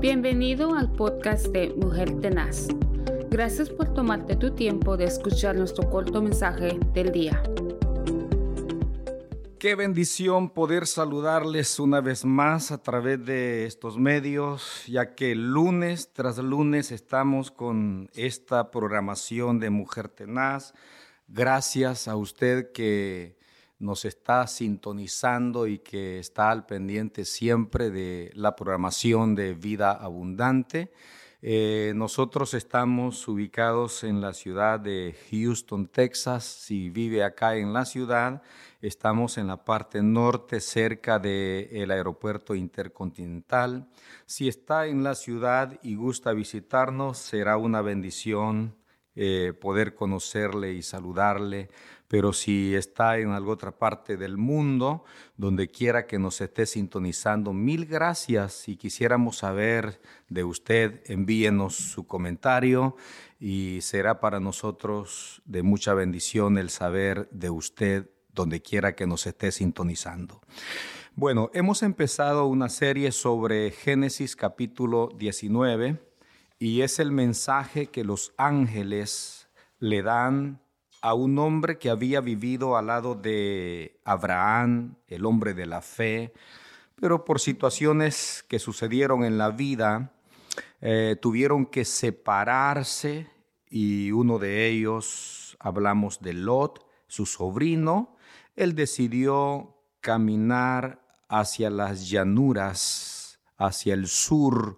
Bienvenido al podcast de Mujer Tenaz. Gracias por tomarte tu tiempo de escuchar nuestro corto mensaje del día. Qué bendición poder saludarles una vez más a través de estos medios, ya que lunes tras lunes estamos con esta programación de Mujer Tenaz. Gracias a usted que nos está sintonizando y que está al pendiente siempre de la programación de Vida Abundante. Eh, nosotros estamos ubicados en la ciudad de Houston, Texas. Si vive acá en la ciudad, estamos en la parte norte, cerca del aeropuerto intercontinental. Si está en la ciudad y gusta visitarnos, será una bendición eh, poder conocerle y saludarle pero si está en alguna otra parte del mundo, donde quiera que nos esté sintonizando, mil gracias. Si quisiéramos saber de usted, envíenos su comentario y será para nosotros de mucha bendición el saber de usted donde quiera que nos esté sintonizando. Bueno, hemos empezado una serie sobre Génesis capítulo 19 y es el mensaje que los ángeles le dan a un hombre que había vivido al lado de Abraham, el hombre de la fe, pero por situaciones que sucedieron en la vida, eh, tuvieron que separarse y uno de ellos, hablamos de Lot, su sobrino, él decidió caminar hacia las llanuras, hacia el sur,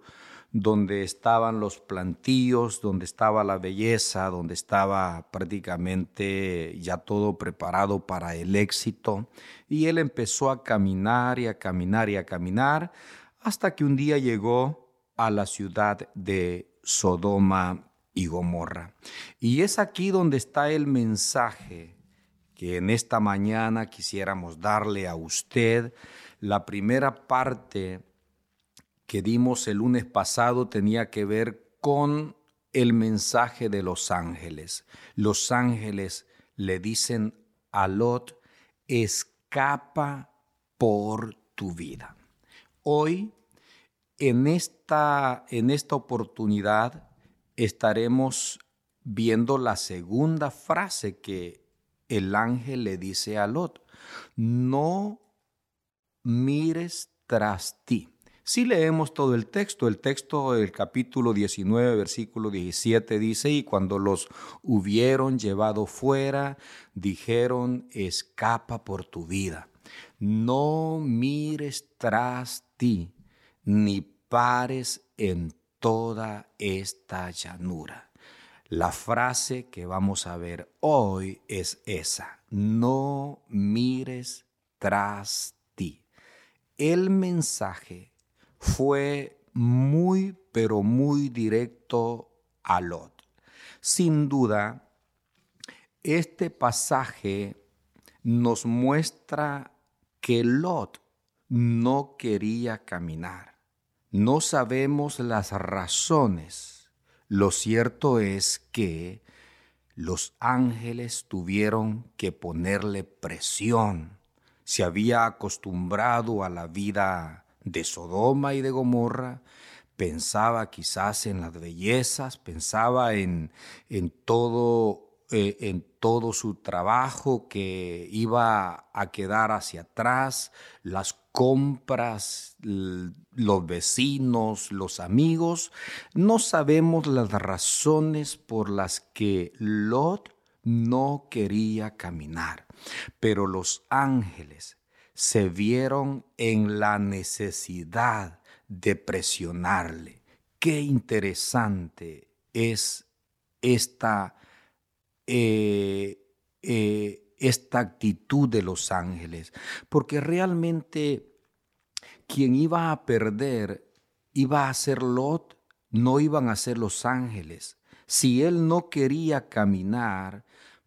donde estaban los plantíos, donde estaba la belleza, donde estaba prácticamente ya todo preparado para el éxito. Y él empezó a caminar y a caminar y a caminar hasta que un día llegó a la ciudad de Sodoma y Gomorra. Y es aquí donde está el mensaje que en esta mañana quisiéramos darle a usted. La primera parte que dimos el lunes pasado tenía que ver con el mensaje de los ángeles. Los ángeles le dicen a Lot, escapa por tu vida. Hoy, en esta, en esta oportunidad, estaremos viendo la segunda frase que el ángel le dice a Lot. No mires tras ti. Si leemos todo el texto, el texto del capítulo 19, versículo 17 dice, y cuando los hubieron llevado fuera, dijeron, escapa por tu vida, no mires tras ti, ni pares en toda esta llanura. La frase que vamos a ver hoy es esa, no mires tras ti. El mensaje fue muy, pero muy directo a Lot. Sin duda, este pasaje nos muestra que Lot no quería caminar. No sabemos las razones. Lo cierto es que los ángeles tuvieron que ponerle presión. Se había acostumbrado a la vida de Sodoma y de Gomorra, pensaba quizás en las bellezas, pensaba en, en todo, eh, en todo su trabajo que iba a quedar hacia atrás, las compras, los vecinos, los amigos. No sabemos las razones por las que Lot no quería caminar, pero los ángeles se vieron en la necesidad de presionarle. Qué interesante es esta, eh, eh, esta actitud de los ángeles, porque realmente quien iba a perder iba a ser Lot, no iban a ser los ángeles. Si él no quería caminar,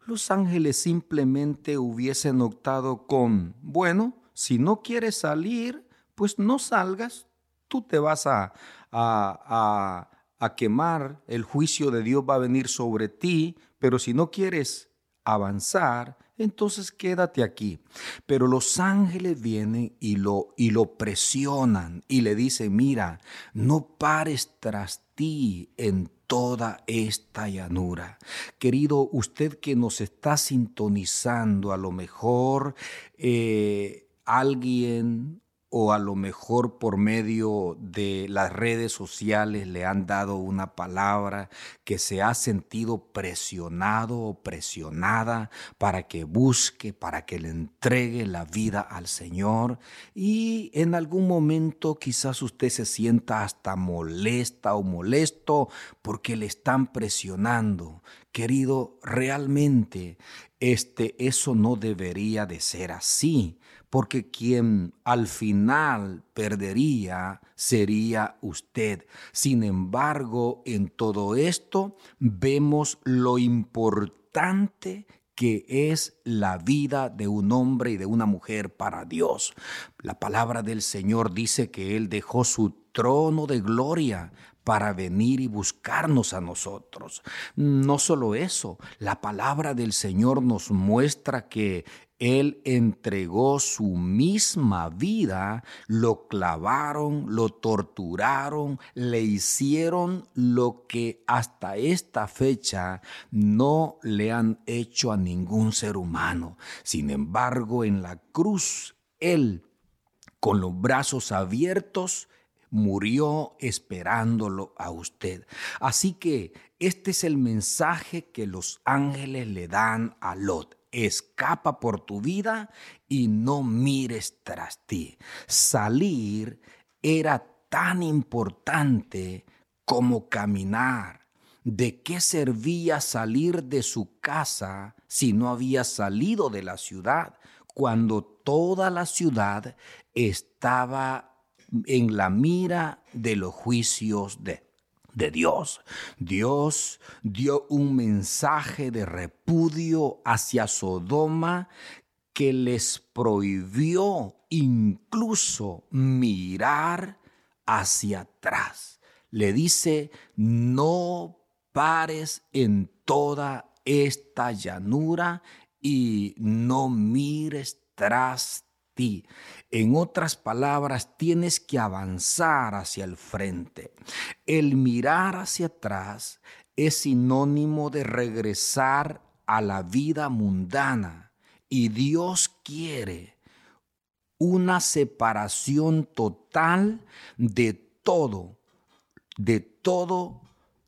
los ángeles simplemente hubiesen optado con, bueno, si no quieres salir, pues no salgas, tú te vas a, a, a, quemar, el juicio de Dios va a venir sobre ti, pero si no quieres avanzar, entonces quédate aquí. Pero los ángeles vienen y lo, y lo presionan y le dicen, mira, no pares tras ti en toda esta llanura. Querido, usted que nos está sintonizando, a lo mejor eh, alguien o a lo mejor por medio de las redes sociales le han dado una palabra que se ha sentido presionado o presionada para que busque, para que le entregue la vida al Señor y en algún momento quizás usted se sienta hasta molesta o molesto porque le están presionando. Querido, realmente este eso no debería de ser así porque quien al final perdería sería usted. Sin embargo, en todo esto vemos lo importante que es la vida de un hombre y de una mujer para Dios. La palabra del Señor dice que Él dejó su trono de gloria para venir y buscarnos a nosotros. No solo eso, la palabra del Señor nos muestra que él entregó su misma vida, lo clavaron, lo torturaron, le hicieron lo que hasta esta fecha no le han hecho a ningún ser humano. Sin embargo, en la cruz, Él, con los brazos abiertos, murió esperándolo a usted. Así que este es el mensaje que los ángeles le dan a Lot escapa por tu vida y no mires tras ti. Salir era tan importante como caminar. ¿De qué servía salir de su casa si no había salido de la ciudad, cuando toda la ciudad estaba en la mira de los juicios de de Dios. Dios dio un mensaje de repudio hacia Sodoma que les prohibió incluso mirar hacia atrás. Le dice, no pares en toda esta llanura y no mires tras en otras palabras, tienes que avanzar hacia el frente. El mirar hacia atrás es sinónimo de regresar a la vida mundana y Dios quiere una separación total de todo, de todo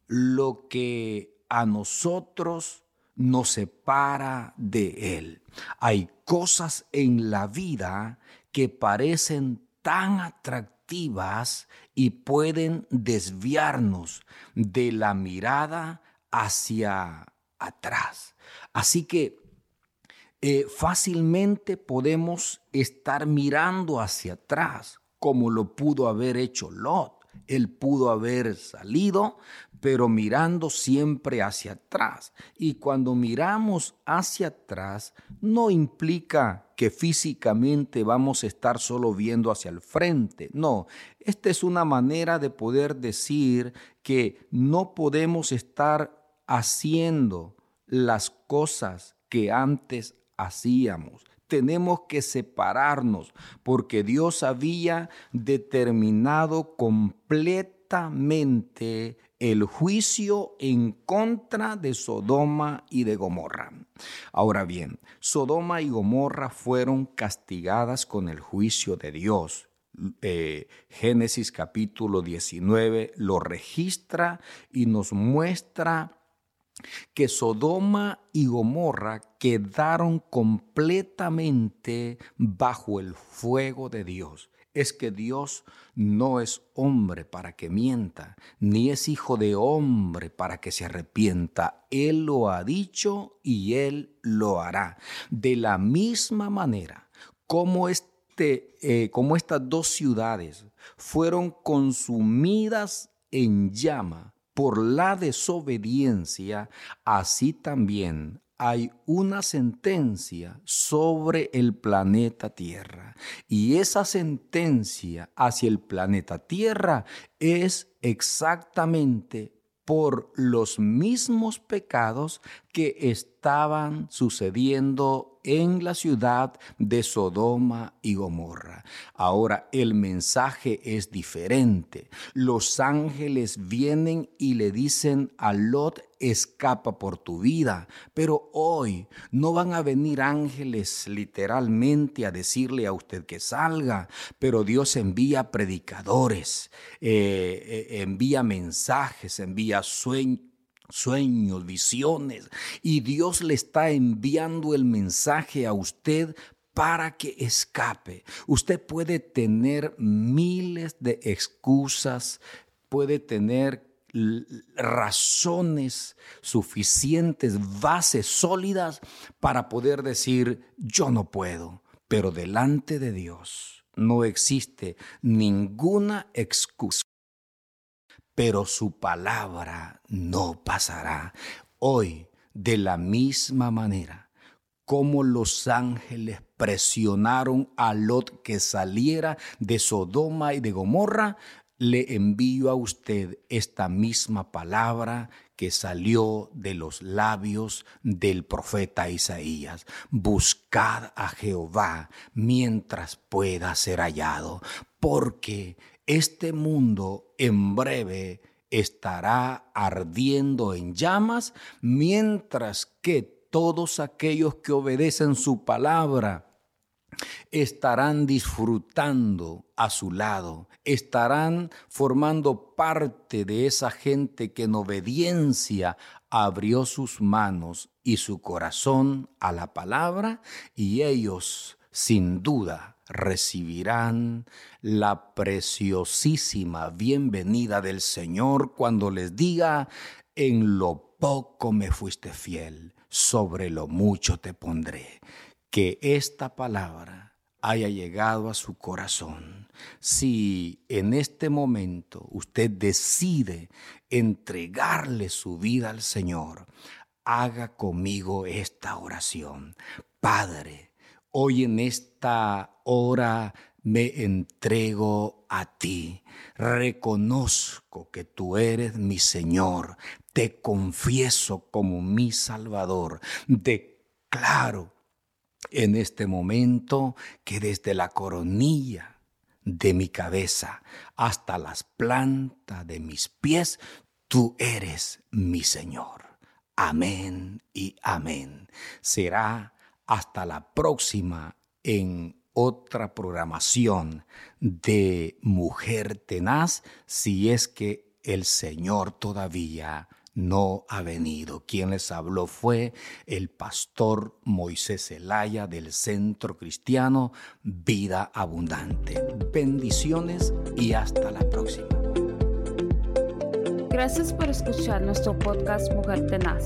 lo que a nosotros nos separa de Él. Hay cosas en la vida que parecen tan atractivas y pueden desviarnos de la mirada hacia atrás. Así que eh, fácilmente podemos estar mirando hacia atrás, como lo pudo haber hecho Lot. Él pudo haber salido, pero mirando siempre hacia atrás. Y cuando miramos hacia atrás, no implica que físicamente vamos a estar solo viendo hacia el frente. No, esta es una manera de poder decir que no podemos estar haciendo las cosas que antes hacíamos tenemos que separarnos porque Dios había determinado completamente el juicio en contra de Sodoma y de Gomorra. Ahora bien, Sodoma y Gomorra fueron castigadas con el juicio de Dios. Eh, Génesis capítulo 19 lo registra y nos muestra que Sodoma y Gomorra quedaron completamente bajo el fuego de Dios. Es que Dios no es hombre para que mienta, ni es hijo de hombre para que se arrepienta. Él lo ha dicho y él lo hará. De la misma manera como, este, eh, como estas dos ciudades fueron consumidas en llama, por la desobediencia, así también hay una sentencia sobre el planeta Tierra. Y esa sentencia hacia el planeta Tierra es exactamente por los mismos pecados que estaban sucediendo en la ciudad de Sodoma y Gomorra. Ahora el mensaje es diferente. Los ángeles vienen y le dicen a Lot, escapa por tu vida. Pero hoy no van a venir ángeles literalmente a decirle a usted que salga, pero Dios envía predicadores, eh, eh, envía mensajes, envía sueños sueños, visiones, y Dios le está enviando el mensaje a usted para que escape. Usted puede tener miles de excusas, puede tener razones suficientes, bases sólidas para poder decir, yo no puedo, pero delante de Dios no existe ninguna excusa. Pero su palabra no pasará. Hoy, de la misma manera, como los ángeles presionaron a Lot que saliera de Sodoma y de Gomorra, le envío a usted esta misma palabra que salió de los labios del profeta Isaías. Buscad a Jehová mientras pueda ser hallado, porque este mundo en breve estará ardiendo en llamas, mientras que todos aquellos que obedecen su palabra estarán disfrutando a su lado, estarán formando parte de esa gente que en obediencia abrió sus manos y su corazón a la palabra y ellos sin duda recibirán la preciosísima bienvenida del Señor cuando les diga, en lo poco me fuiste fiel, sobre lo mucho te pondré que esta palabra haya llegado a su corazón. Si en este momento usted decide entregarle su vida al Señor, haga conmigo esta oración. Padre, hoy en esta hora me entrego a ti. Reconozco que tú eres mi Señor. Te confieso como mi Salvador. Declaro en este momento que desde la coronilla de mi cabeza hasta las plantas de mis pies, tú eres mi Señor. Amén y amén. Será hasta la próxima en otra programación de Mujer Tenaz, si es que el Señor todavía no ha venido. Quien les habló fue el pastor Moisés Zelaya del Centro Cristiano Vida Abundante. Bendiciones y hasta la próxima. Gracias por escuchar nuestro podcast Mujer Tenaz.